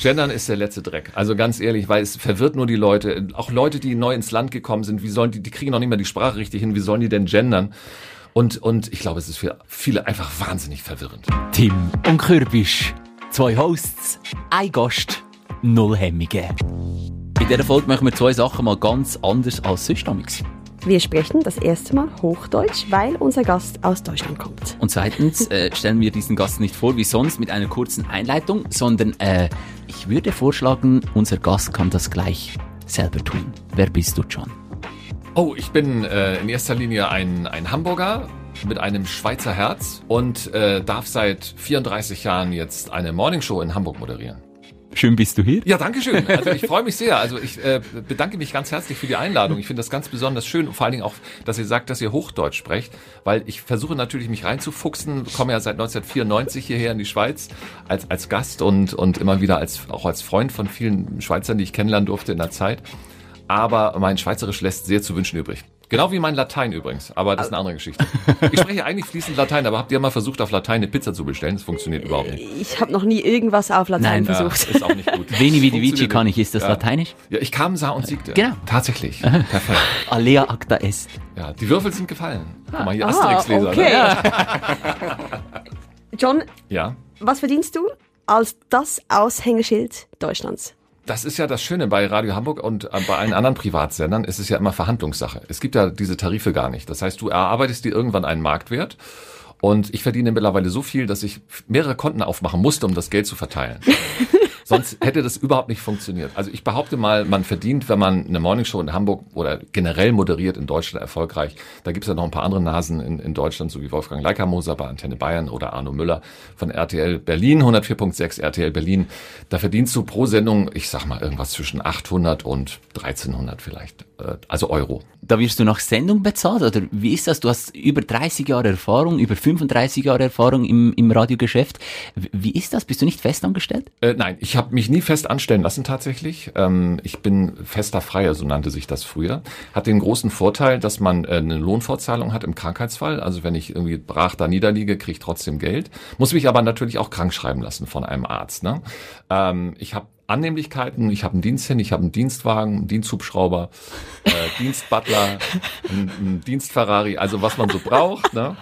Gendern ist der letzte Dreck. Also ganz ehrlich, weil es verwirrt nur die Leute. Auch Leute, die neu ins Land gekommen sind, wie sollen die, die kriegen noch nicht mal die Sprache richtig hin, wie sollen die denn gendern? Und, und ich glaube, es ist für viele einfach wahnsinnig verwirrend. Tim und Kürbisch. Zwei Hosts, ein Gast, null Hemmungen. In dieser Folge machen wir zwei Sachen mal ganz anders als sonst. Wir sprechen das erste Mal Hochdeutsch, weil unser Gast aus Deutschland kommt. Und zweitens äh, stellen wir diesen Gast nicht vor wie sonst mit einer kurzen Einleitung, sondern äh, ich würde vorschlagen, unser Gast kann das gleich selber tun. Wer bist du, John? Oh, ich bin äh, in erster Linie ein, ein Hamburger mit einem Schweizer Herz und äh, darf seit 34 Jahren jetzt eine Morningshow in Hamburg moderieren. Schön bist du hier. Ja, danke schön. Also ich freue mich sehr. Also ich äh, bedanke mich ganz herzlich für die Einladung. Ich finde das ganz besonders schön und vor allen Dingen auch, dass ihr sagt, dass ihr Hochdeutsch sprecht, weil ich versuche natürlich mich reinzufuchsen, komme ja seit 1994 hierher in die Schweiz als als Gast und und immer wieder als auch als Freund von vielen Schweizern, die ich kennenlernen durfte in der Zeit. Aber mein Schweizerisch lässt sehr zu wünschen übrig. Genau wie mein Latein übrigens, aber das ist eine andere Geschichte. Ich spreche eigentlich fließend Latein, aber habt ihr mal versucht, auf Latein eine Pizza zu bestellen? Das funktioniert überhaupt nicht. Ich habe noch nie irgendwas auf Latein Nein, versucht. Ja, ist auch nicht gut. Veni vidi vici kann ich, ist das Ja. Lateinisch? Ja, ich kam, sah und siegte. Genau. Tatsächlich. Perfekt. Alea acta est. Ja, die Würfel sind gefallen. Guck mal hier, Ah, Asterix-Leser. okay. Ne? John, Ja. was verdienst du als das Aushängeschild Deutschlands? Das ist ja das Schöne bei Radio Hamburg und äh, bei allen anderen Privatsendern ist es ja immer Verhandlungssache. Es gibt ja diese Tarife gar nicht. Das heißt, du erarbeitest dir irgendwann einen Marktwert und ich verdiene mittlerweile so viel, dass ich mehrere Konten aufmachen musste, um das Geld zu verteilen. Sonst hätte das überhaupt nicht funktioniert. Also ich behaupte mal, man verdient, wenn man eine Morningshow in Hamburg oder generell moderiert in Deutschland erfolgreich. Da gibt es ja noch ein paar andere Nasen in, in Deutschland, so wie Wolfgang Leikamoser bei Antenne Bayern oder Arno Müller von RTL Berlin, 104.6 RTL Berlin. Da verdienst du pro Sendung, ich sag mal, irgendwas zwischen 800 und 1300 vielleicht, äh, also Euro. Da wirst du nach Sendung bezahlt oder wie ist das? Du hast über 30 Jahre Erfahrung, über 35 Jahre Erfahrung im, im Radiogeschäft. Wie ist das? Bist du nicht festangestellt? Äh, nein, ich habe mich nie fest anstellen lassen tatsächlich. Ähm, ich bin fester Freier, so nannte sich das früher. Hat den großen Vorteil, dass man äh, eine Lohnfortzahlung hat im Krankheitsfall. Also wenn ich irgendwie brach da niederliege, kriege ich trotzdem Geld. Muss mich aber natürlich auch krank schreiben lassen von einem Arzt. Ne? Ähm, ich habe Annehmlichkeiten, ich habe einen Diensthandy, ich habe einen Dienstwagen, einen Diensthubschrauber, äh, Dienstbutler, einen, einen Dienstferrari, also was man so braucht. Ne?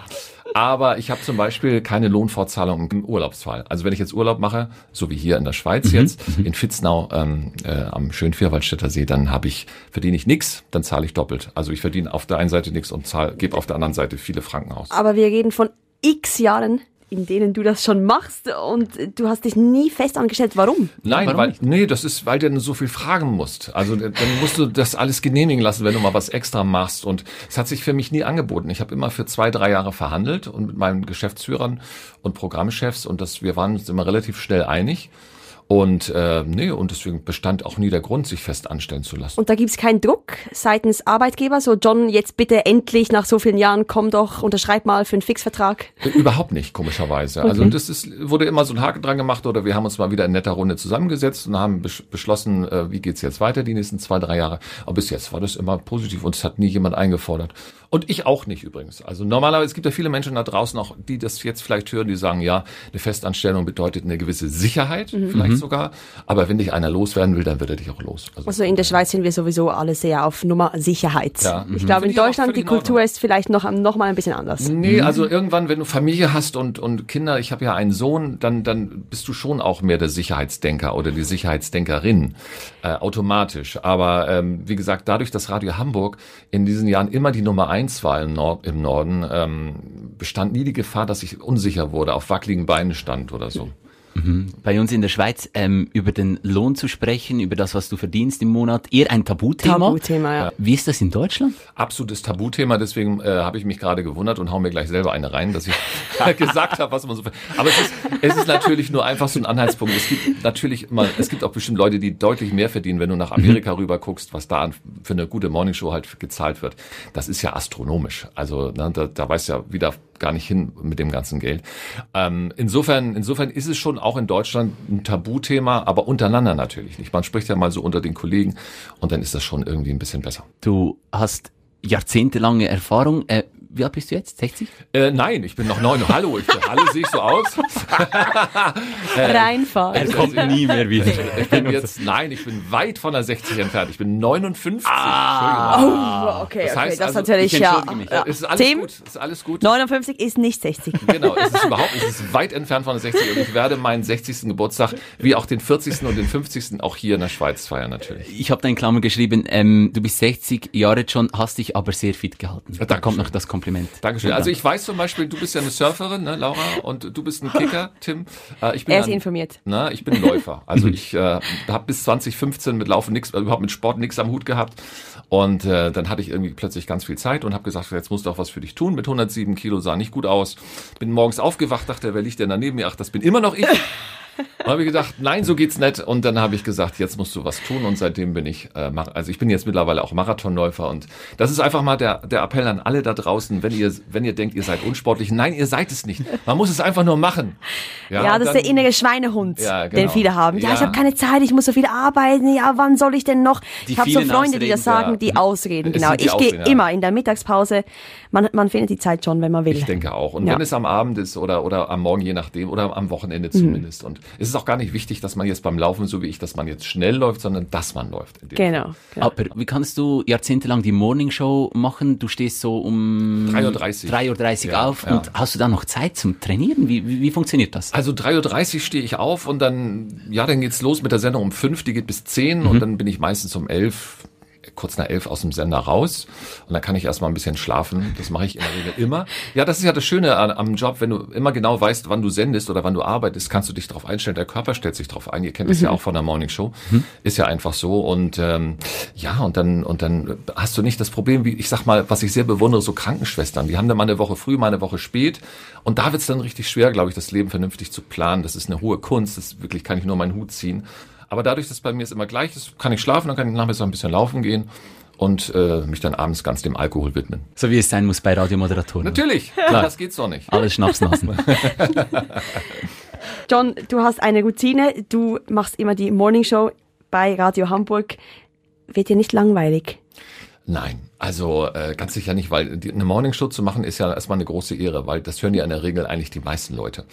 Aber ich habe zum Beispiel keine Lohnfortzahlung im Urlaubsfall. Also wenn ich jetzt Urlaub mache, so wie hier in der Schweiz jetzt, in Fitznau ähm, äh, am schönen Vierwaldstätter See, dann habe ich verdiene ich nix, dann zahle ich doppelt. Also ich verdiene auf der einen Seite nix und zahl, gebe auf der anderen Seite viele Franken aus. Aber wir reden von x Jahren, in denen du das schon machst und du hast dich nie fest angestellt. Warum? Nein, warum weil, nicht? nee, das ist, weil du dann so viel fragen musst. Also dann musst du das alles genehmigen lassen, wenn du mal was extra machst. Und es hat sich für mich nie angeboten. Ich habe immer für zwei, drei Jahre verhandelt und mit meinen Geschäftsführern und Programmchefs und das, wir waren uns immer relativ schnell einig. Und äh, nee, und deswegen bestand auch nie der Grund, sich fest anstellen zu lassen. Und da gibt's keinen Druck seitens Arbeitgeber, so John, jetzt bitte endlich nach so vielen Jahren, komm doch, unterschreib mal für einen Fixvertrag. Überhaupt nicht, komischerweise. Also das ist, wurde immer so ein Haken dran gemacht oder wir haben uns mal wieder in netter Runde zusammengesetzt und haben besch beschlossen, äh, wie geht's jetzt weiter die nächsten zwei, drei Jahre. Aber bis jetzt war das immer positiv und es hat nie jemand eingefordert. Und ich auch nicht übrigens. Also normalerweise, es gibt ja viele Menschen da draußen auch, die das jetzt vielleicht hören, die sagen, ja, eine Festanstellung bedeutet eine gewisse Sicherheit, vielleicht sogar. Aber wenn dich einer loswerden will, dann wird er dich auch los. Also in der Schweiz sind wir sowieso alle sehr auf Nummer Sicherheit. Ja. Ich Mhm. glaube, Finde in ich Deutschland, die. Kultur ist vielleicht noch, noch mal ein bisschen anders. Nee, also irgendwann, wenn du Familie hast und, und Kinder, ich habe ja einen Sohn, dann, dann bist du schon auch mehr der Sicherheitsdenker oder die Sicherheitsdenkerin äh, automatisch. Aber ähm, wie gesagt, dadurch, dass Radio Hamburg in diesen Jahren immer die Nummer eins war im, Nord im Norden, ähm, bestand nie die Gefahr, dass ich unsicher wurde, auf wackeligen Beinen stand oder so. Bei uns in der Schweiz ähm, über den Lohn zu sprechen, über das, was du verdienst im Monat, eher ein Tabuthema. Tabuthema, ja. Wie ist das in Deutschland? absolutes Tabuthema, deswegen äh, habe ich mich gerade gewundert und hau mir gleich selber eine rein, dass ich gesagt habe, was man so. Aber es ist, es ist natürlich nur einfach so ein Anhaltspunkt. Es gibt natürlich immer, es gibt auch bestimmt Leute, die deutlich mehr verdienen, wenn du nach Amerika rüber guckst, was da für eine gute Morningshow halt gezahlt wird. Das ist ja astronomisch. Also ne, da, da weiß ja wieder gar nicht hin mit dem ganzen Geld. Ähm, insofern, insofern ist es schon auch in Deutschland ein Tabuthema, aber untereinander natürlich nicht. Man spricht ja mal so unter den Kollegen und dann ist das schon irgendwie ein bisschen besser. Du hast jahrzehntelange Erfahrung. Äh, wie alt bist du jetzt? 60? Äh, nein, ich bin noch neun. Hallo, ich, hallo, sehe ich so aus? Äh, Reinfall. Er kommt nie mehr wieder. Ich bin jetzt, nein, ich bin weit von der 60 entfernt. Ich bin 59. Ah. Oh, okay, Das okay, heißt das also, natürlich, ich ja. mich. ja. Es ist alles Tim, gut, es ist alles gut. 59 ist nicht 60. Genau, es ist überhaupt, es ist weit entfernt von der 60 und ich werde meinen 60. Geburtstag, wie auch den 40. und den 50. auch hier in der Schweiz feiern natürlich. Ich habe da in Klammern geschrieben, ähm, du bist 60 Jahre jetzt schon, hast dich aber sehr fit gehalten. Da Dankeschön. kommt noch das Kompliment. Dankeschön. Also ich weiß zum Beispiel, du bist ja eine Surferin, ne, Laura, und du bist ein Kicker, Tim. Äh, ich bin Er ist ein- informiert. Na, ich bin ein Läufer. Also ich äh, habe bis 2015 mit Laufen nichts, überhaupt mit Sport nichts am Hut gehabt. Und äh, dann hatte ich irgendwie plötzlich ganz viel Zeit und habe gesagt, jetzt musst du auch was für dich tun. Mit 107 Kilo sah nicht gut aus. Bin morgens aufgewacht, dachte, wer liegt denn da neben mir? Ach, das bin immer noch ich. Und habe ich gedacht, nein, so geht's nicht. Und dann habe ich gesagt, jetzt musst du was tun. Und seitdem bin ich, äh, also ich bin jetzt mittlerweile auch Marathonläufer. Und das ist einfach mal der, der Appell an alle da draußen, wenn ihr, wenn ihr denkt, ihr seid unsportlich. Nein, ihr seid es nicht. Man muss es einfach nur machen. Ja, das ist dann- der innere Schweinehund, Ja, genau. den viele haben. Ja, Ja. ich habe keine Zeit, ich muss so viel arbeiten. Ja, wann soll ich denn noch? Die ich habe so Freunde, die das Ausreden, sagen, ja. die Ausreden. Es Genau. Ich gehe Ausreden, ja. immer in der Mittagspause. Man, man findet die Zeit schon, wenn man will. Ich denke auch. Und Ja. wenn es am Abend ist oder, oder am Morgen, je nachdem, oder am Wochenende Mhm. zumindest. Und es ist auch gar nicht wichtig, dass man jetzt beim Laufen, so wie ich, dass man jetzt schnell läuft, sondern dass man läuft. in dem Genau. genau. Aber wie kannst du jahrzehntelang die Morningshow machen? Du stehst so um 3.30 Uhr. 3.30 Uhr Ja, auf ja. und hast du dann noch Zeit zum Trainieren? Wie, wie, wie funktioniert das? Also 3.30 Uhr stehe ich auf und dann, ja, dann geht's los mit der Sendung um 5, die geht bis 10 Mhm. und dann bin ich meistens um 11, kurz nach 11 aus dem Sender raus und dann kann ich erstmal ein bisschen schlafen. Das mache ich in der Regel immer. Ja, das ist ja das Schöne am Job, wenn du immer genau weißt, wann du sendest oder wann du arbeitest, kannst du dich darauf einstellen. Der Körper stellt sich darauf ein. Ihr kennt das ja auch von der Morning Show. Ist ja einfach so und ähm, ja, und dann und dann hast du nicht das Problem, wie ich sag mal, was ich sehr bewundere, so Krankenschwestern. Die haben dann mal eine Woche früh, mal eine Woche spät und da wird's dann richtig schwer, glaube ich, das Leben vernünftig zu planen. Das ist eine hohe Kunst. Das wirklich kann ich nur meinen Hut ziehen. Aber dadurch, dass bei mir es immer gleich ist, kann ich schlafen, dann kann ich nachmittags ein bisschen laufen gehen und äh, mich dann abends ganz dem Alkohol widmen. So wie es sein muss bei Radiomoderatoren. Natürlich, Klar. das geht's doch nicht. Alles Schnapsnasen. John, du hast eine Routine. Du machst immer die Morningshow bei Radio Hamburg. Wird dir nicht langweilig? Nein, also äh, ganz sicher nicht, weil die, eine Morningshow zu machen ist ja erstmal eine große Ehre, weil das hören ja in der Regel eigentlich die meisten Leute.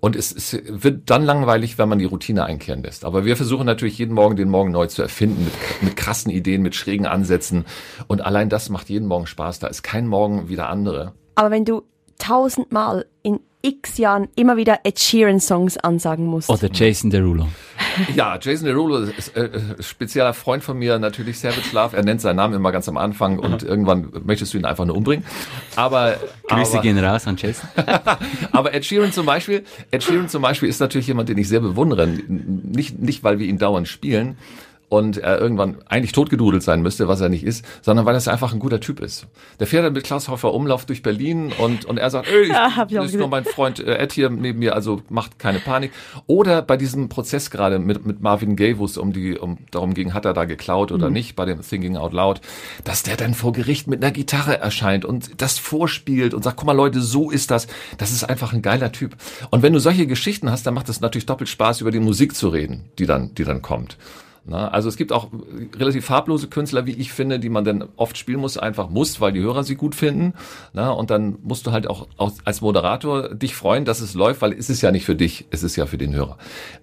Und es, es wird dann langweilig, wenn man die Routine einkehren lässt. Aber wir versuchen natürlich jeden Morgen den Morgen neu zu erfinden, mit, mit krassen Ideen, mit schrägen Ansätzen. Und allein das macht jeden Morgen Spaß. Da ist kein Morgen wie der andere. Aber wenn du tausendmal in x Jahren immer wieder Ed Sheeran Songs ansagen musst. Oder Jason Derulo. Ja, Jason Derulo ist äh, äh, spezieller Freund von mir, natürlich Savage Love. Er nennt seinen Namen immer ganz am Anfang und irgendwann möchtest du ihn einfach nur umbringen. Aber, Grüße aber gehen raus an Jason. Aber Ed Sheeran zum Beispiel, Ed Sheeran zum Beispiel ist natürlich jemand, den ich sehr bewundere. Nicht, nicht weil wir ihn dauernd spielen und er irgendwann eigentlich totgedudelt sein müsste, was er nicht ist, sondern weil er einfach ein guter Typ ist. Der fährt dann mit Klaus Hofer Umlauf durch Berlin und, und er sagt, ey, ich, Ja, hab ich ist nur mein Freund äh, Ed hier neben mir, also macht keine Panik. Oder bei diesem Prozess gerade mit, mit Marvin Gaye, wo es um die, um, darum ging, hat er da geklaut oder nicht, bei dem Thinking Out Loud, dass der dann vor Gericht mit einer Gitarre erscheint und das vorspielt und sagt, guck mal Leute, so ist das. Das ist einfach ein geiler Typ. Und wenn du solche Geschichten hast, dann macht es natürlich doppelt Spaß, über die Musik zu reden, die dann, die dann kommt. Na, also es gibt auch relativ farblose Künstler, wie ich finde, die man dann oft spielen muss, einfach muss, weil die Hörer sie gut finden. Na, und dann musst du halt auch, auch als Moderator dich freuen, dass es läuft, weil es ist ja nicht für dich, es ist ja für den Hörer.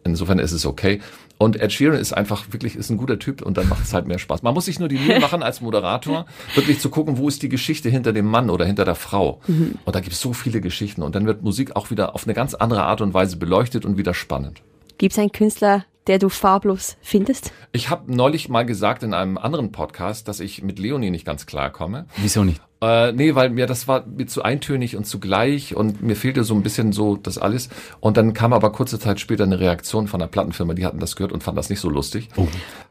Insofern ist es okay. Und Ed Sheeran ist einfach wirklich, ist ein guter Typ und dann macht es halt mehr Spaß. Man muss sich nur die Mühe machen, als Moderator wirklich zu gucken, wo ist die Geschichte hinter dem Mann oder hinter der Frau. Und da gibt es so viele Geschichten und dann wird Musik auch wieder auf eine ganz andere Art und Weise beleuchtet und wieder spannend. Gibt es einen Künstler, der du farblos findest? Ich habe neulich mal gesagt in einem anderen Podcast, dass ich mit Leonie nicht ganz klar komme. Wieso nicht? Äh, nee, weil mir das war mir zu eintönig und zu gleich und mir fehlte so ein bisschen so das alles. Und dann kam aber kurze Zeit später eine Reaktion von einer Plattenfirma, die hatten das gehört und fanden das nicht so lustig.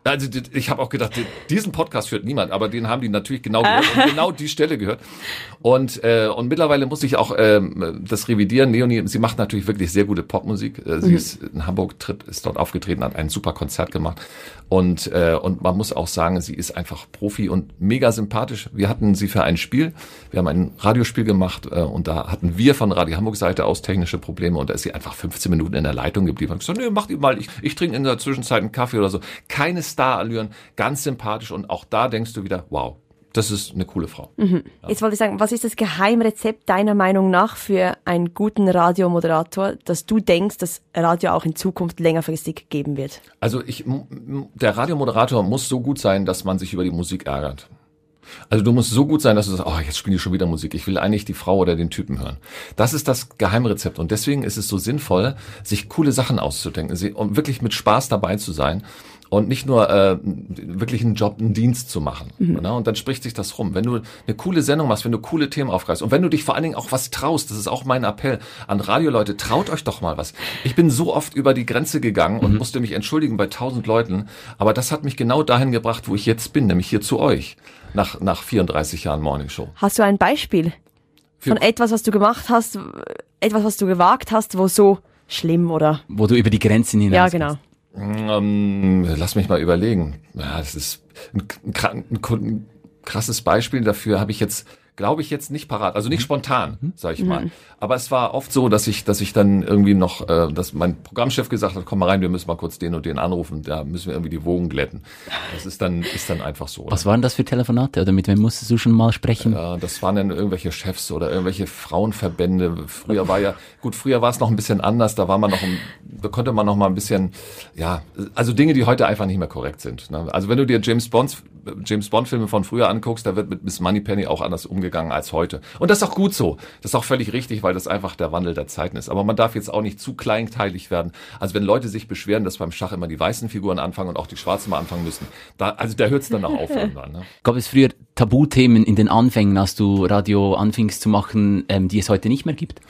Also die- ich habe auch gedacht, die- diesen Podcast hört niemand, aber den haben die natürlich genau gehört und genau die Stelle gehört. Und äh, und mittlerweile muss ich auch ähm, das revidieren. Leonie, sie macht natürlich wirklich sehr gute Popmusik. Äh, sie ist in Hamburg, tritt, ist dort aufgetreten, hat ein super Konzert gemacht und äh, und man muss auch sagen, sie ist einfach Profi und mega sympathisch. Wir hatten sie für ein Spiel, wir haben ein Radiospiel gemacht äh, und da hatten wir von Radio Hamburg Seite aus technische Probleme und da ist sie einfach 15 Minuten in der Leitung geblieben. Und gesagt, nee, macht ihr mal, ich, ich trinke in der Zwischenzeit einen Kaffee oder so. Keine Starallüren, ganz sympathisch und auch da denkst du wieder, wow, das ist eine coole Frau. Jetzt wollte ich sagen, was ist das Geheimrezept deiner Meinung nach für einen guten Radiomoderator, dass du denkst, dass Radio auch in Zukunft längerfristig geben wird? Also ich, der Radiomoderator muss so gut sein, dass man sich über die Musik ärgert. Also du musst so gut sein, dass du sagst, oh, jetzt spielen die schon wieder Musik. Ich will eigentlich die Frau oder den Typen hören. Das ist das Geheimrezept. Und deswegen ist es so sinnvoll, sich coole Sachen auszudenken, um wirklich mit Spaß dabei zu sein und nicht nur äh, wirklich einen Job, einen Dienst zu machen. Ne? Und dann spricht sich das rum. Wenn du eine coole Sendung machst, wenn du coole Themen aufgreifst und wenn du dich vor allen Dingen auch was traust, das ist auch mein Appell an Radioleute, traut euch doch mal was. Ich bin so oft über die Grenze gegangen und musste mich entschuldigen bei tausend Leuten, aber das hat mich genau dahin gebracht, wo ich jetzt bin, nämlich hier zu euch, nach, nach 34 Jahren Morning Show. Hast du ein Beispiel Für- von etwas, was du gemacht hast, etwas, was du gewagt hast, wo so schlimm oder? Wo du über die Grenzen hinaus Ja, genau. Ähm, lass mich mal überlegen. Ja, das ist ein, ein, ein krasses Beispiel dafür habe ich jetzt glaube ich jetzt nicht parat, also nicht spontan, sage ich mal. Aber es war oft so, dass ich, dass ich dann irgendwie noch, äh, dass mein Programmchef gesagt hat, komm mal rein, wir müssen mal kurz den und den anrufen, da müssen wir irgendwie die Wogen glätten. Das ist dann, ist dann einfach so. Was waren das für Telefonate oder mit wem musstest du schon mal sprechen? Ja, das waren dann irgendwelche Chefs oder irgendwelche Frauenverbände. Früher war ja, gut, früher war es noch ein bisschen anders, da war man noch, ein, da konnte man noch mal ein bisschen, ja, also Dinge, die heute einfach nicht mehr korrekt sind. Ne? Also wenn du dir James Bonds, James Bond Filme von früher anguckst, da wird mit Miss Moneypenny auch anders umgegangen als heute. Und das ist auch gut so. Das ist auch völlig richtig, weil das einfach der Wandel der Zeiten ist. Aber man darf jetzt auch nicht zu kleinteilig werden. Also wenn Leute sich beschweren, dass beim Schach immer die weißen Figuren anfangen und auch die schwarzen mal anfangen müssen, da, also da hört es dann auch auf irgendwann. Ne? Gab es früher Tabuthemen in den Anfängen, als du Radio anfingst zu machen, ähm, die es heute nicht mehr gibt?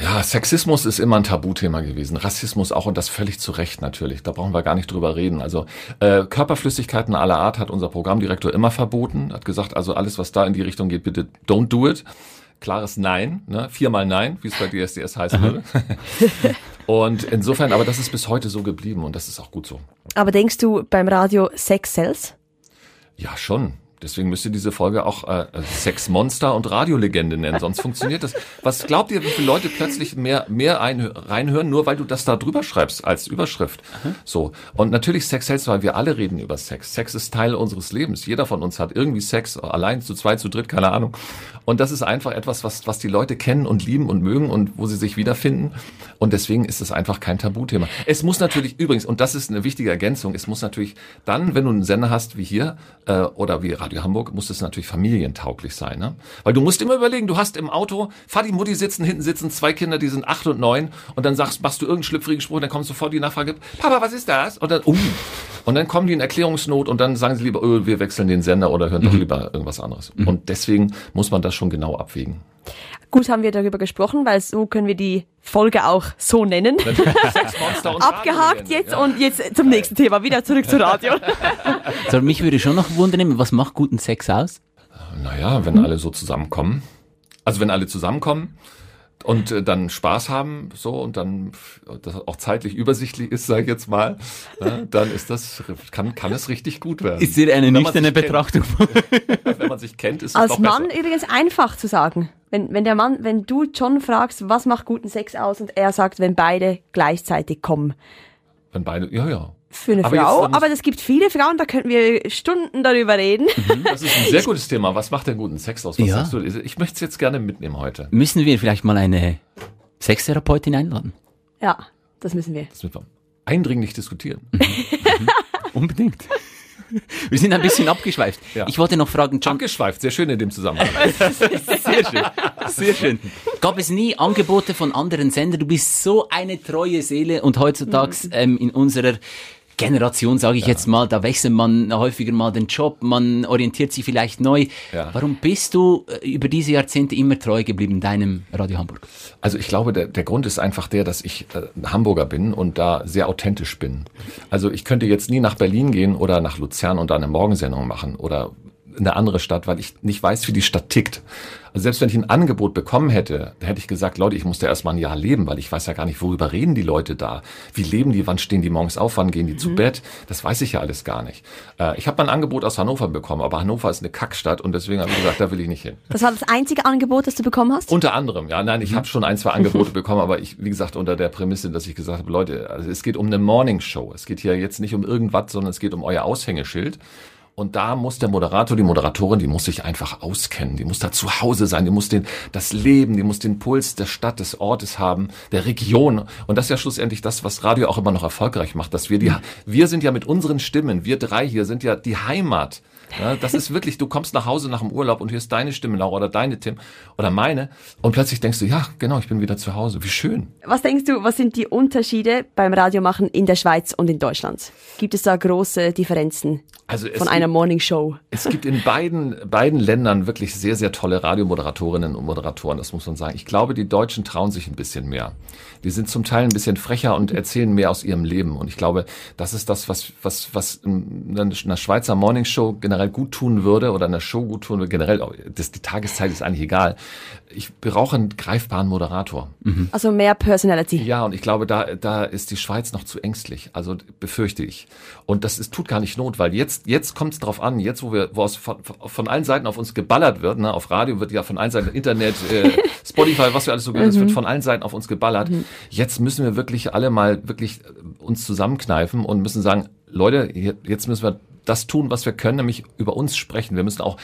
Ja, Sexismus ist immer ein Tabuthema gewesen. Rassismus auch und das völlig zu Recht natürlich. Da brauchen wir gar nicht drüber reden. Also äh, Körperflüssigkeiten aller Art hat unser Programmdirektor immer verboten. Hat gesagt, also alles, was da in die Richtung geht, bitte don't do it. Klares Nein, ne? viermal Nein, wie es bei DSDS heißen würde. und insofern, aber das ist bis heute so geblieben und das ist auch gut so. Aber denkst du beim Radio Sex Sells? Ja, schon. Deswegen müsst ihr diese Folge auch äh, Sexmonster und Radiolegende nennen, sonst funktioniert das. Was glaubt ihr, wie viele Leute plötzlich mehr mehr ein, reinhören, nur weil du das da drüber schreibst als Überschrift? So und natürlich Sex selbst, weil wir alle reden über Sex. Sex ist Teil unseres Lebens. Jeder von uns hat irgendwie Sex, allein zu zweit, zu dritt, keine Ahnung. Und das ist einfach etwas, was was die Leute kennen und lieben und mögen und wo sie sich wiederfinden. Und deswegen ist es einfach kein Tabuthema. Es muss natürlich übrigens und das ist eine wichtige Ergänzung. Es muss natürlich dann, wenn du einen Sender hast wie hier äh, oder wie Radio Hamburg, muss es natürlich familientauglich sein, ne? Weil du musst immer überlegen, du hast im Auto, Vati, Mutti sitzen, hinten sitzen zwei Kinder, die sind acht und neun und dann sagst, machst du irgendeinen schlüpfrigen Spruch, dann kommt sofort die Nachfrage, Papa, was ist das? Und dann, uh, und dann kommen die in Erklärungsnot und dann sagen sie lieber, oh, wir wechseln den Sender oder hören doch lieber irgendwas anderes. Und deswegen muss man das schon genau abwägen. Gut haben wir darüber gesprochen, weil so können wir die Folge auch so nennen. Abgehakt jetzt ja. und jetzt zum nächsten Thema. Wieder zurück zu Radio. Also mich würde schon noch wundern, was macht guten Sex aus? Naja, wenn alle so zusammenkommen. Also wenn alle zusammenkommen und äh, dann Spaß haben, so und dann das auch zeitlich übersichtlich ist, sage ich jetzt mal, äh, dann ist das kann kann es richtig gut werden. Ist dir eine Wenn man nüchterne sich kennt. Betrachtung? wenn man sich kennt, ist es Als doch Mann besser. übrigens einfach zu sagen. Wenn, wenn der Mann, wenn du John fragst, was macht guten Sex aus und er sagt, wenn beide gleichzeitig kommen. Wenn beide, ja, ja. Für eine Aber Frau, dann- aber es gibt viele Frauen, da könnten wir Stunden darüber reden. Das ist ein sehr gutes Thema. Was macht denn guten Sex aus? Was Ja. sagst du? Ich möchte es jetzt gerne mitnehmen heute. Müssen wir vielleicht mal eine Sextherapeutin einladen? Ja, das müssen wir. Das müssen wir eindringlich diskutieren. Unbedingt. Wir sind ein bisschen abgeschweift. Ja. Ich wollte noch fragen, John, Abgeschweift, sehr schön in dem Zusammenhang. Sehr schön. Sehr schön. Gab es nie Angebote von anderen Sendern? Du bist so eine treue Seele und heutzutage ähm, in unserer Generation, sage ich jetzt mal, da wechselt man häufiger mal den Job, man orientiert sich vielleicht neu. Ja. Warum bist du äh, über diese Jahrzehnte immer treu geblieben deinem Radio Hamburg? Also ich glaube, der, der Grund ist einfach der, dass ich äh, Hamburger bin und da sehr authentisch bin. Also ich könnte jetzt nie nach Berlin gehen oder nach Luzern und da eine Morgensendung machen oder eine andere Stadt, weil ich nicht weiß, wie die Stadt tickt. Also selbst wenn ich ein Angebot bekommen hätte, hätte ich gesagt, Leute, ich muss da erstmal ein Jahr leben, weil ich weiß ja gar nicht, worüber reden die Leute da? Wie leben die? Wann stehen die morgens auf? Wann gehen die zu Bett? Das weiß ich ja alles gar nicht. Äh, ich habe mal ein Angebot aus Hannover bekommen, aber Hannover ist eine Kackstadt und deswegen habe ich gesagt, da will ich nicht hin. Das war das einzige Angebot, das du bekommen hast? Unter anderem, ja, nein, ich habe schon ein, zwei Angebote bekommen, aber ich, wie gesagt, unter der Prämisse, dass ich gesagt habe, Leute, also es geht um eine Morning Show. Es geht hier jetzt nicht um irgendwas, sondern es geht um euer Aushängeschild. Und da muss der Moderator, die Moderatorin, die muss sich einfach auskennen. Die muss da zu Hause sein. Die muss den, das Leben, die muss den Puls der Stadt, des Ortes haben, der Region. Und das ist ja schlussendlich das, was Radio auch immer noch erfolgreich macht, dass wir die, wir sind ja mit unseren Stimmen, wir drei hier sind ja die Heimat ja, das ist wirklich, du kommst nach Hause nach dem Urlaub und hörst deine Stimme, Laura, oder deine Tim oder meine und plötzlich denkst du, ja, genau, ich bin wieder zu Hause. Wie schön. Was denkst du, was sind die Unterschiede beim Radiomachen in der Schweiz und in Deutschland? Gibt es da große Differenzen also von einer Morning Show? Es gibt in beiden, beiden Ländern wirklich sehr, sehr tolle Radiomoderatorinnen und Moderatoren, das muss man sagen. Ich glaube, die Deutschen trauen sich ein bisschen mehr. Die sind zum Teil ein bisschen frecher und erzählen mehr aus ihrem Leben. Und ich glaube, das ist das, was, was, was in einer Schweizer Morning Show generell gut tun würde oder einer Show gut tun würde. Generell, das, die Tageszeit ist eigentlich egal. Ich brauche einen greifbaren Moderator. Mhm. Also mehr Personality. Ja, und ich glaube, da, da ist die Schweiz noch zu ängstlich. Also befürchte ich. Und das ist, tut gar nicht Not, weil jetzt, jetzt kommt es darauf an, jetzt wo wir, wo es von, von allen Seiten auf uns geballert wird, ne, auf Radio wird ja von allen Seiten Internet, äh, Spotify, was wir alles so gehört, es wird mhm. von allen Seiten auf uns geballert. Mhm. Jetzt müssen wir wirklich alle mal wirklich äh, uns zusammenkneifen und müssen sagen, Leute, jetzt müssen wir das tun, was wir können, nämlich über uns sprechen. Wir müssen auch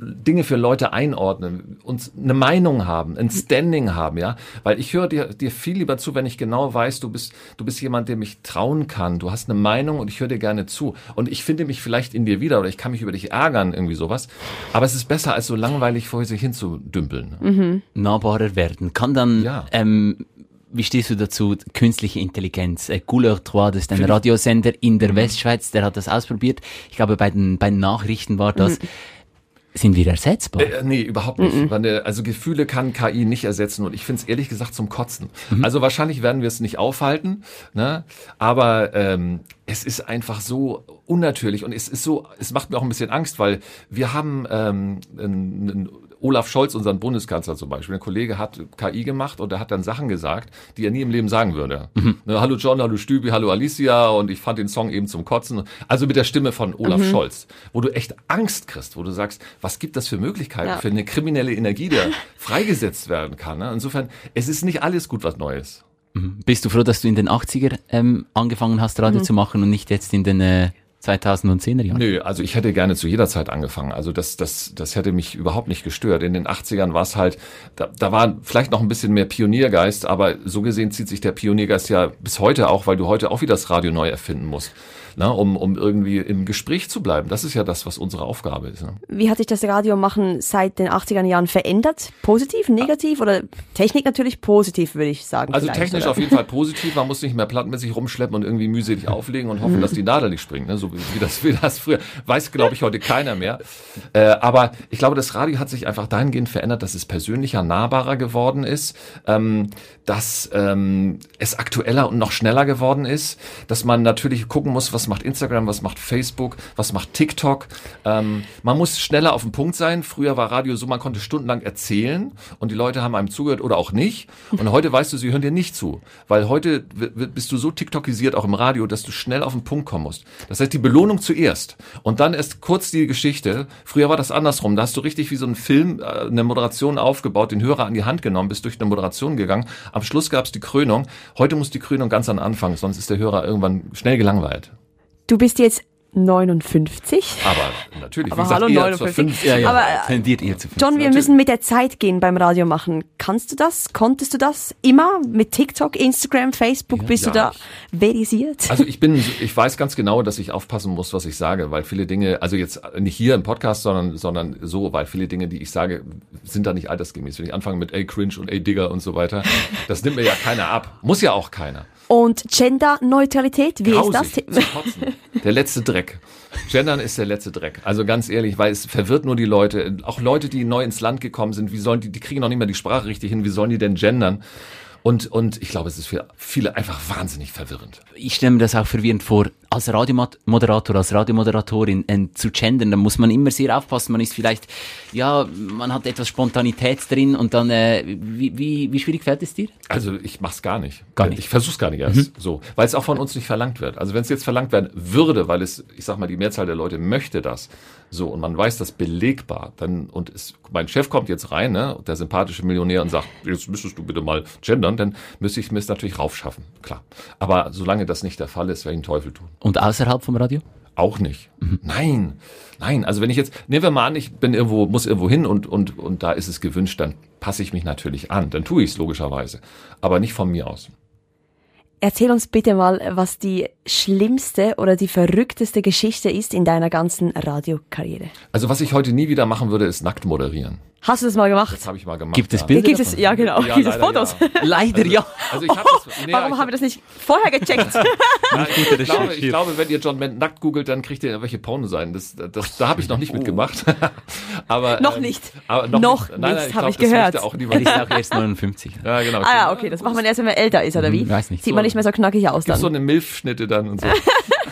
Dinge für Leute einordnen, uns eine Meinung haben, ein Standing haben, ja, weil ich höre dir, dir viel lieber zu, wenn ich genau weiß, du bist, du bist jemand, dem ich trauen kann, du hast eine Meinung und ich höre dir gerne zu und ich finde mich vielleicht in dir wieder oder ich kann mich über dich ärgern, irgendwie sowas, aber es ist besser, als so langweilig vor sich hinzudümpeln. Mhm. Nahbarer werden, kann dann, ja. ähm, wie stehst du dazu? Künstliche Intelligenz. Äh, Couleur 3, das ist ein Radiosender in der mhm. Westschweiz, der hat das ausprobiert. Ich glaube, bei den, bei den Nachrichten war das. Mhm. Sind wir ersetzbar? Äh, nee, überhaupt nicht. Mhm. Also Gefühle kann KI nicht ersetzen und ich finde es ehrlich gesagt zum Kotzen. Mhm. Also wahrscheinlich werden wir es nicht aufhalten, ne? aber ähm, es ist einfach so unnatürlich und es ist so, es macht mir auch ein bisschen Angst, weil wir haben ähm, einen, Olaf Scholz, unseren Bundeskanzler zum Beispiel, ein Kollege hat KI gemacht und er hat dann Sachen gesagt, die er nie im Leben sagen würde. Mhm. Ne, hallo John, hallo Stübi, hallo Alicia und ich fand den Song eben zum Kotzen. Also mit der Stimme von Olaf mhm. Scholz, wo du echt Angst kriegst, wo du sagst, was gibt das für Möglichkeiten ja. für eine kriminelle Energie, der freigesetzt werden kann. Ne? Insofern, es ist nicht alles gut, was Neues. Mhm. Bist du froh, dass du in den 80er ähm, angefangen hast, Radio mhm. zu machen und nicht jetzt in den äh, 2010er Jahren? Nö, also ich hätte gerne zu jeder Zeit angefangen. Also das, das, das hätte mich überhaupt nicht gestört. In den 80ern war es halt, da, da war vielleicht noch ein bisschen mehr Pioniergeist, aber so gesehen zieht sich der Pioniergeist ja bis heute auch, weil du heute auch wieder das Radio neu erfinden musst ne, um, um irgendwie im Gespräch zu bleiben. Das ist ja das, was unsere Aufgabe ist. Ne? Wie hat sich das Radiomachen seit den 80er Jahren verändert? Positiv, negativ oder Technik natürlich positiv, würde ich sagen. Also technisch oder? auf jeden Fall positiv. Man muss nicht mehr Platten mit sich rumschleppen und irgendwie mühselig auflegen und hoffen, dass die Nadel nicht springt. Ne? So wie das, wie das früher. Weiß, glaube ich, heute keiner mehr. Äh, aber ich glaube, das Radio hat sich einfach dahingehend verändert, dass es persönlicher, nahbarer geworden ist, ähm, dass ähm, es aktueller und noch schneller geworden ist, dass man natürlich gucken muss, was macht Instagram, was macht Facebook, was macht TikTok. Ähm, man muss schneller auf den Punkt sein. Früher war Radio so, man konnte stundenlang erzählen und die Leute haben einem zugehört oder auch nicht. Und heute weißt du, sie hören dir nicht zu. Weil heute bist du so TikTokisiert auch im Radio, dass du schnell auf den Punkt kommen musst. Das heißt, die Belohnung zuerst und dann erst kurz die Geschichte. Früher war das andersrum. Da hast du richtig wie so ein Film, äh, eine Moderation aufgebaut, den Hörer an die Hand genommen, bist durch eine Moderation gegangen. Am Schluss gab es die Krönung. Heute muss die Krönung ganz an Anfang, sonst ist der Hörer irgendwann schnell gelangweilt. Du bist jetzt 59. Aber natürlich, aber wie gesagt, hallo, 59. Ja, ja, aber, tendiert ihr zu 50. John, wir natürlich. müssen mit der Zeit gehen beim Radio machen. Kannst du das? Konntest du das? Immer mit TikTok, Instagram, Facebook? Ja, bist ja, du da verisiert? Also ich bin, ich weiß ganz genau, dass ich aufpassen muss, was ich sage, weil viele Dinge, also jetzt nicht hier im Podcast, sondern, sondern so, weil viele Dinge, die ich sage, sind da nicht altersgemäß. Wenn ich anfange mit ey cringe und ey Digger und so weiter, das nimmt mir ja keiner ab. Muss ja auch keiner. Und Genderneutralität, wie Grausig, ist das? Der letzte Dreck. Gendern ist der letzte Dreck. Also ganz ehrlich, weil es verwirrt nur die Leute. Auch Leute, die neu ins Land gekommen sind, wie sollen die, die kriegen noch nicht mehr die Sprache richtig hin, wie sollen die denn gendern? Und, und ich glaube, es ist für viele einfach wahnsinnig verwirrend. Ich stelle mir das auch verwirrend vor, als Radiomoderator, als Radiomoderatorin äh, zu gendern, da muss man immer sehr aufpassen. Man ist vielleicht, ja, man hat etwas Spontanität drin und dann, äh, wie, wie, wie schwierig fällt es dir? Also ich mach's gar nicht. Gar nicht. Ich versuch's gar nicht erst mhm. so, weil es auch von uns nicht verlangt wird. Also wenn es jetzt verlangt werden würde, weil es, ich sag mal, die Mehrzahl der Leute möchte das, so und man weiß das belegbar, dann und es, mein Chef kommt jetzt rein, ne, der sympathische Millionär und sagt, jetzt müsstest du bitte mal gendern, dann müsste ich mir es natürlich raufschaffen, klar. Aber solange das nicht der Fall ist, werde ich einen Teufel tun. Und außerhalb vom Radio? Auch nicht. Mhm. Nein, nein. Also wenn ich jetzt, nehmen wir mal an, ich bin irgendwo, muss irgendwo hin und, und, und da ist es gewünscht, dann passe ich mich natürlich an. Dann tue ich es logischerweise. Aber nicht von mir aus. Erzähl uns bitte mal, was die schlimmste oder die verrückteste Geschichte ist in deiner ganzen Radiokarriere. Also was ich heute nie wieder machen würde, ist nackt moderieren. Hast du das mal gemacht? Das habe ich mal gemacht. Gibt es Bilder? Gibt es, ja, genau. Ja, Gibt es Fotos? Ja. Leider ja. Also ich hab das, nee, Warum haben wir das nicht vorher gecheckt? Nein, ich, glaube, ich glaube, wenn ihr John Mann nackt googelt, dann kriegt ihr irgendwelche Porno sein. Das, das, da habe ich noch nicht mitgemacht. aber, noch ähm, nicht. Aber noch, noch nicht, nein, nicht habe ich gehört. Auch niemand. Ist auch erst 59. Ja, genau. Ah ja, okay. Das macht man erst, wenn man älter ist, oder wie? Weiß nicht. Sieht man nicht mehr so knackig aus dann. so eine Milfschnitte dann und so.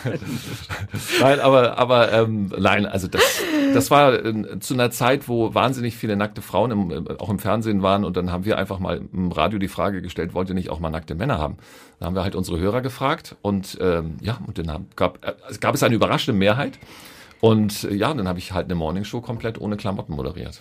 nein, aber, aber ähm, nein, also das, das war äh, zu einer Zeit, wo wahnsinnig viele nackte Frauen im, äh, auch im Fernsehen waren und dann haben wir einfach mal im Radio die Frage gestellt, wollt ihr nicht auch mal nackte Männer haben? Da haben wir halt unsere Hörer gefragt und ähm, ja, und dann gab, äh, gab es eine überraschende Mehrheit. Und äh, ja, dann habe ich halt eine Morningshow komplett ohne Klamotten moderiert.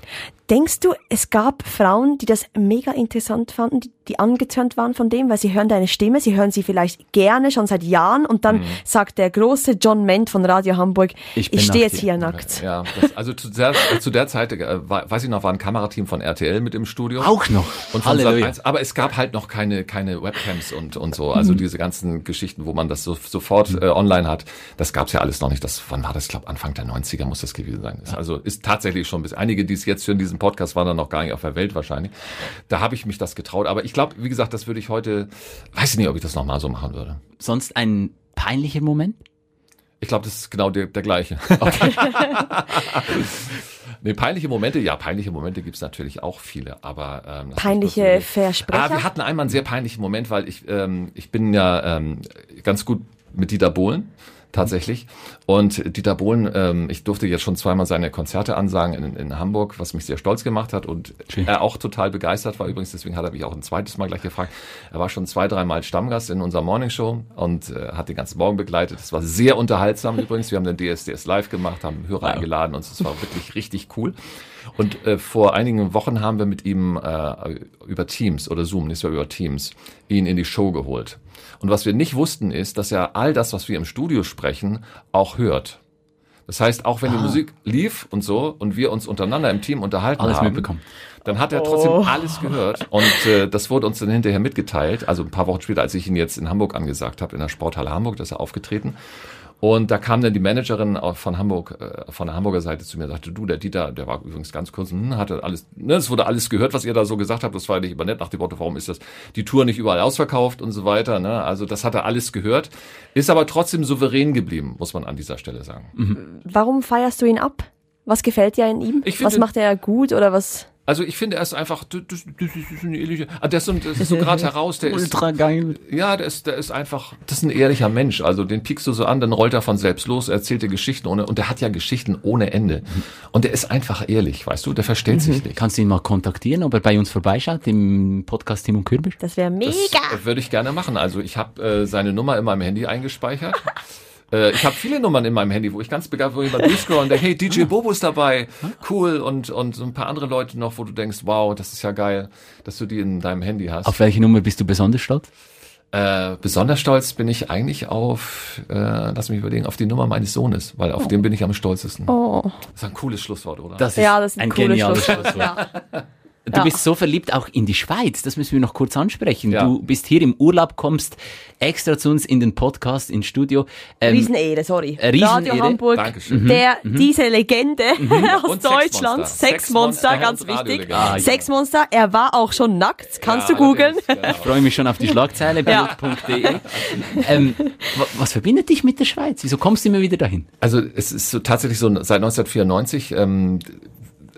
Denkst du, es gab Frauen, die das mega interessant fanden, die, die angetönt waren von dem, weil sie hören deine Stimme, sie hören sie vielleicht gerne schon seit Jahren und dann mhm. sagt der große John Ment von Radio Hamburg, ich, ich stehe jetzt hier nackt. Ja, das, also zu der, zu der Zeit, äh, weiß ich noch, war ein Kamerateam von RTL mit im Studio. Auch noch. Und von Halleluja. aber es gab halt noch keine, keine Webcams und, und so, also mhm. diese ganzen Geschichten, wo man das so, sofort äh, online hat, das gab's ja alles noch nicht. Das, wann war das? Ich glaube Anfang der 90er muss das gewesen sein. Ja. Also ist tatsächlich schon bis einige, die es jetzt für diesen Podcast waren, dann noch gar nicht auf der Welt wahrscheinlich. Da habe ich mich das getraut. Aber ich glaube, wie gesagt, das würde ich heute, weiß ich nicht, ob ich das nochmal so machen würde. Sonst ein peinlicher Moment? Ich glaube, das ist genau der, der gleiche. Okay. nee, peinliche Momente, ja, peinliche Momente gibt's natürlich auch viele, aber ähm, peinliche Versprecher. Ah, wir hatten einmal einen sehr peinlichen Moment, weil ich ähm, ich bin ja ähm, ganz gut mit Dieter Bohlen tatsächlich. Und Dieter Bohlen, ähm, ich durfte jetzt schon zweimal seine Konzerte ansagen in, in Hamburg, was mich sehr stolz gemacht hat und Schön. er auch total begeistert war übrigens, deswegen hat er mich auch ein zweites Mal gleich gefragt. Er war schon zwei, dreimal Stammgast in unserer Morningshow und äh, hat den ganzen Morgen begleitet. Es war sehr unterhaltsam übrigens. Wir haben den DSDS live gemacht, haben Hörer wow. eingeladen und es war wirklich richtig cool. Und äh, vor einigen Wochen haben wir mit ihm äh, über Teams oder Zoom, nicht so über Teams, ihn in die Show geholt. Und was wir nicht wussten ist, dass er all das, was wir im Studio sprechen, auch hört. Das heißt, auch wenn ah. die Musik lief und so und wir uns untereinander im Team unterhalten alles haben, mitbekommen. dann hat er trotzdem oh. alles gehört und äh, das wurde uns dann hinterher mitgeteilt. Also ein paar Wochen später, als ich ihn jetzt in Hamburg angesagt habe, in der Sporthalle Hamburg, da ist er aufgetreten. Und da kam dann die Managerin von Hamburg, äh, von der Hamburger Seite zu mir und sagte, du, der Dieter, der war übrigens ganz kurz, hm, hatte alles, ne, es wurde alles gehört, was ihr da so gesagt habt, das war nicht über nett nach dem Motto, warum ist das, die Tour nicht überall ausverkauft und so weiter, ne, also das hat er alles gehört, ist aber trotzdem souverän geblieben, muss man an dieser Stelle sagen. Mhm. Warum feierst du ihn ab? Was gefällt dir in ihm? Ich was macht er gut oder was? Also ich finde, er ist einfach, das, das, das ist eine ehrliche, ah, der ist so, das ist so gerade heraus, der Ultra ist, geil. Ja, der ist, der ist einfach, das ist ein ehrlicher Mensch. Also den piekst du so an, dann rollt er von selbst los, erzählt dir Geschichten ohne, und der hat ja Geschichten ohne Ende. Und der ist einfach ehrlich, weißt du, der verstellt mhm. sich nicht. Kannst du ihn mal kontaktieren, ob er bei uns vorbeischaut, im Podcast Team und Kürbisch? Das wäre mega. Das würde ich gerne machen. Also ich habe äh, seine Nummer in meinem Handy eingespeichert. Äh, ich habe viele Nummern in meinem Handy, wo ich ganz begeistert, wo ich mal durchscroll und denke, hey, DJ Bobo ist dabei, cool und und so ein paar andere Leute noch, wo du denkst, wow, das ist ja geil, dass du die in deinem Handy hast. Auf welche Nummer bist du besonders stolz? Äh, besonders stolz bin ich eigentlich auf, äh, lass mich überlegen, auf die Nummer meines Sohnes, weil auf oh. den bin ich am stolzesten. Oh. Das ist ein cooles Schlusswort, oder? Das ist, ja, das ist ein, ein geniales Schlusswort. ja. Du ja. bist so verliebt auch in die Schweiz, das müssen wir noch kurz ansprechen. Ja. Du bist hier im Urlaub, kommst extra zu uns in den Podcast, ins Studio. Ähm, Riesenehre, sorry. Äh, Riesenehre. Radio Hamburg, Dankeschön. der, mhm. diese Legende mhm. aus Und Deutschland, Sexmonster, Sex ganz wichtig. Ah, Sexmonster, er war auch schon nackt, kannst ja, du googeln. Genau. Ich freue mich schon auf die Schlagzeile, bild.de. ähm, was verbindet dich mit der Schweiz? Wieso kommst du immer wieder dahin? Also es ist so tatsächlich so seit 1994 ähm,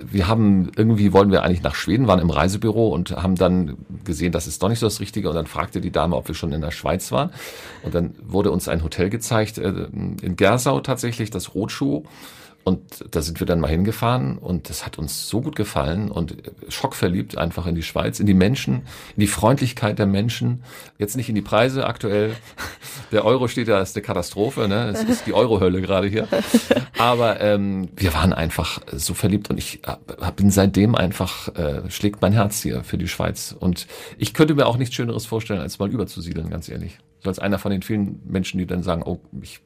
wir haben irgendwie wollen wir eigentlich nach Schweden, waren im Reisebüro und haben dann gesehen, das ist doch nicht so das Richtige. Und dann fragte die Dame, ob wir schon in der Schweiz waren. Und dann wurde uns ein Hotel gezeigt äh, in Gersau tatsächlich, das Rotschuh. Und da sind wir dann mal hingefahren und das hat uns so gut gefallen und schockverliebt einfach in die Schweiz, in die Menschen, in die Freundlichkeit der Menschen. Jetzt nicht in die Preise aktuell. Der Euro steht da, ist eine Katastrophe, ne? Es ist die Eurohölle gerade hier. Aber ähm, wir waren einfach so verliebt und ich bin seitdem einfach, äh, schlägt mein Herz hier für die Schweiz. Und ich könnte mir auch nichts Schöneres vorstellen, als mal überzusiedeln, ganz ehrlich. So als einer von den vielen Menschen, die dann sagen, oh, ich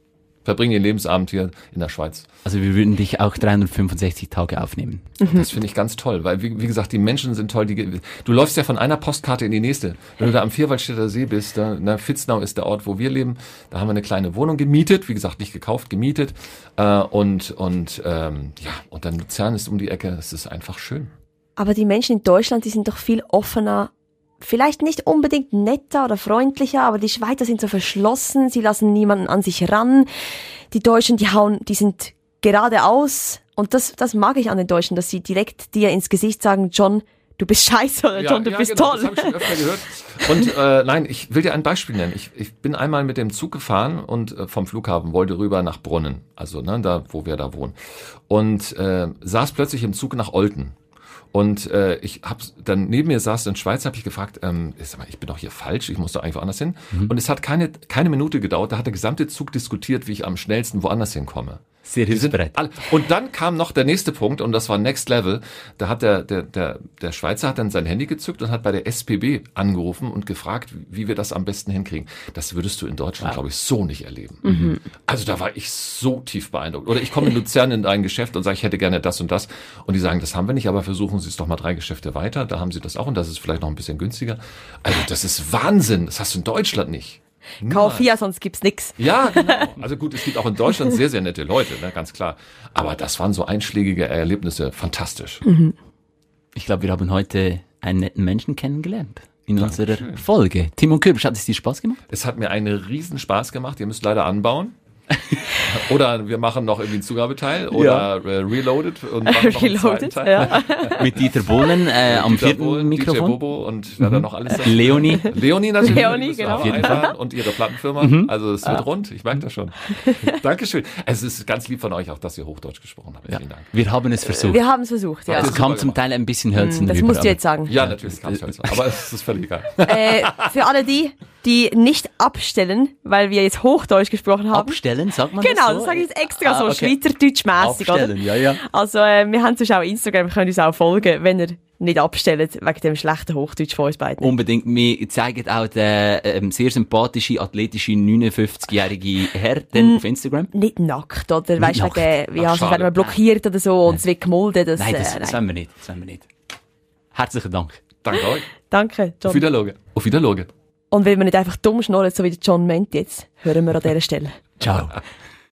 verbringen ihren Lebensabend hier in der Schweiz. Also wir würden dich auch 365 Tage aufnehmen. Das finde ich ganz toll, weil wie, wie gesagt, die Menschen sind toll. Die, du läufst ja von einer Postkarte in die nächste. Wenn du da am Vierwaldstätter See bist, da, na, Fitznau ist der Ort, wo wir leben. Da haben wir eine kleine Wohnung gemietet, wie gesagt, nicht gekauft, gemietet. Äh, und und ähm, ja, und dann Luzern ist um die Ecke. Es ist einfach schön. Aber die Menschen in Deutschland, die sind doch viel offener. Vielleicht nicht unbedingt netter oder freundlicher, aber die Schweizer sind so verschlossen, sie lassen niemanden an sich ran. Die Deutschen, die hauen, die sind geradeaus. Und das, das mag ich an den Deutschen, dass sie direkt dir ins Gesicht sagen, John, du bist scheiße oder John, du bist genau, toll. Das habe ich schon öfter gehört. Und äh, nein, ich will dir ein Beispiel nennen. Ich, ich bin einmal mit dem Zug gefahren und äh, vom Flughafen wollte rüber nach Brunnen, also ne, da, wo wir da wohnen. Und äh, saß plötzlich im Zug nach Olten. Und äh, ich habe dann neben mir saß ein Schweizer, habe ich gefragt, ähm, sag mal, ich bin doch hier falsch, ich muss doch eigentlich woanders hin. Mhm. Und es hat keine keine Minute gedauert, da hat der gesamte Zug diskutiert, wie ich am schnellsten woanders hinkomme. Sehr hilfsbereit. und dann kam noch der nächste Punkt und das war Next Level. Da hat der, der, der, der Schweizer hat dann sein Handy gezückt und hat bei der SPB angerufen und gefragt, wie wir das am besten hinkriegen. Das würdest du in Deutschland, glaube ich, so nicht erleben. Also da war ich so tief beeindruckt. Oder ich komme in Luzern in ein Geschäft und sage, ich hätte gerne das und das. Und die sagen, das haben wir nicht, aber versuchen Sie es doch mal drei Geschäfte weiter. Da haben Sie das auch und das ist vielleicht noch ein bisschen günstiger. Also das ist Wahnsinn. Das hast du in Deutschland nicht. Kauf hier, sonst gibt's nix. Ja, genau. Also gut, es gibt auch in Deutschland sehr, sehr nette Leute, ne, ganz klar. Aber das waren so einschlägige Erlebnisse, fantastisch. Ich glaube, wir haben heute einen netten Menschen kennengelernt in unserer Folge. Timon Kürbisch, hat es dir Spaß gemacht? Es hat mir einen riesen Spaß gemacht. Ihr müsst leider anbauen. oder wir machen noch irgendwie einen Zugabeteil oder äh, Reloaded und machen noch einen zweiten Reloaded, Teil. ja. Mit Dieter Bohlen äh, am Dieter vierten Bohlen, DJ Mikrofon. Bobo und wer da noch alles sagt. Leonie. Leonie natürlich. Leonie, genau. Auf jeden einladen Und ihre Plattenfirma. Also es wird rund, ich merke das schon. Dankeschön. Es ist ganz lieb von euch auch, dass ihr Hochdeutsch gesprochen habt. Ja. Vielen Dank. Wir haben es versucht. Wir haben es versucht, ja. Das Es kam zum. Teil ein bisschen hölzern Das rüber, musst du jetzt sagen. Ja, natürlich, ganz stolz. Aber es ist völlig egal. Äh, für alle die, die nicht abstellen, weil wir jetzt Hochdeutsch gesprochen haben. Abstellen, sagt man Genau, das so? das sage ich jetzt extra Ah, so, okay. Schweizerdeutsch-mässig, oder? Abstellen, ja, ja. Also, äh, wir haben sonst auch Instagram, könnt uns auch folgen, wenn ihr nicht abstellt, wegen dem schlechten Hochdeutsch von uns beiden. Unbedingt. Wir zeigen auch den ähm, sehr sympathische, athletische 59-jährige Herr dann auf Instagram. Nicht nackt, oder? Weißt du, wegen, ja, sonst werden wir blockiert oder so und es wird gemolden. Das, Nein, das, äh, das nein. wollen wir nicht. Das wollen wir nicht. Herzlichen Dank. Danke euch. Danke, John. Auf Wiedersehen. Auf Wiedersehen. Und weil wir nicht einfach dumm schnurren, so wie der John meint jetzt, hören wir an dieser Stelle. Ciao.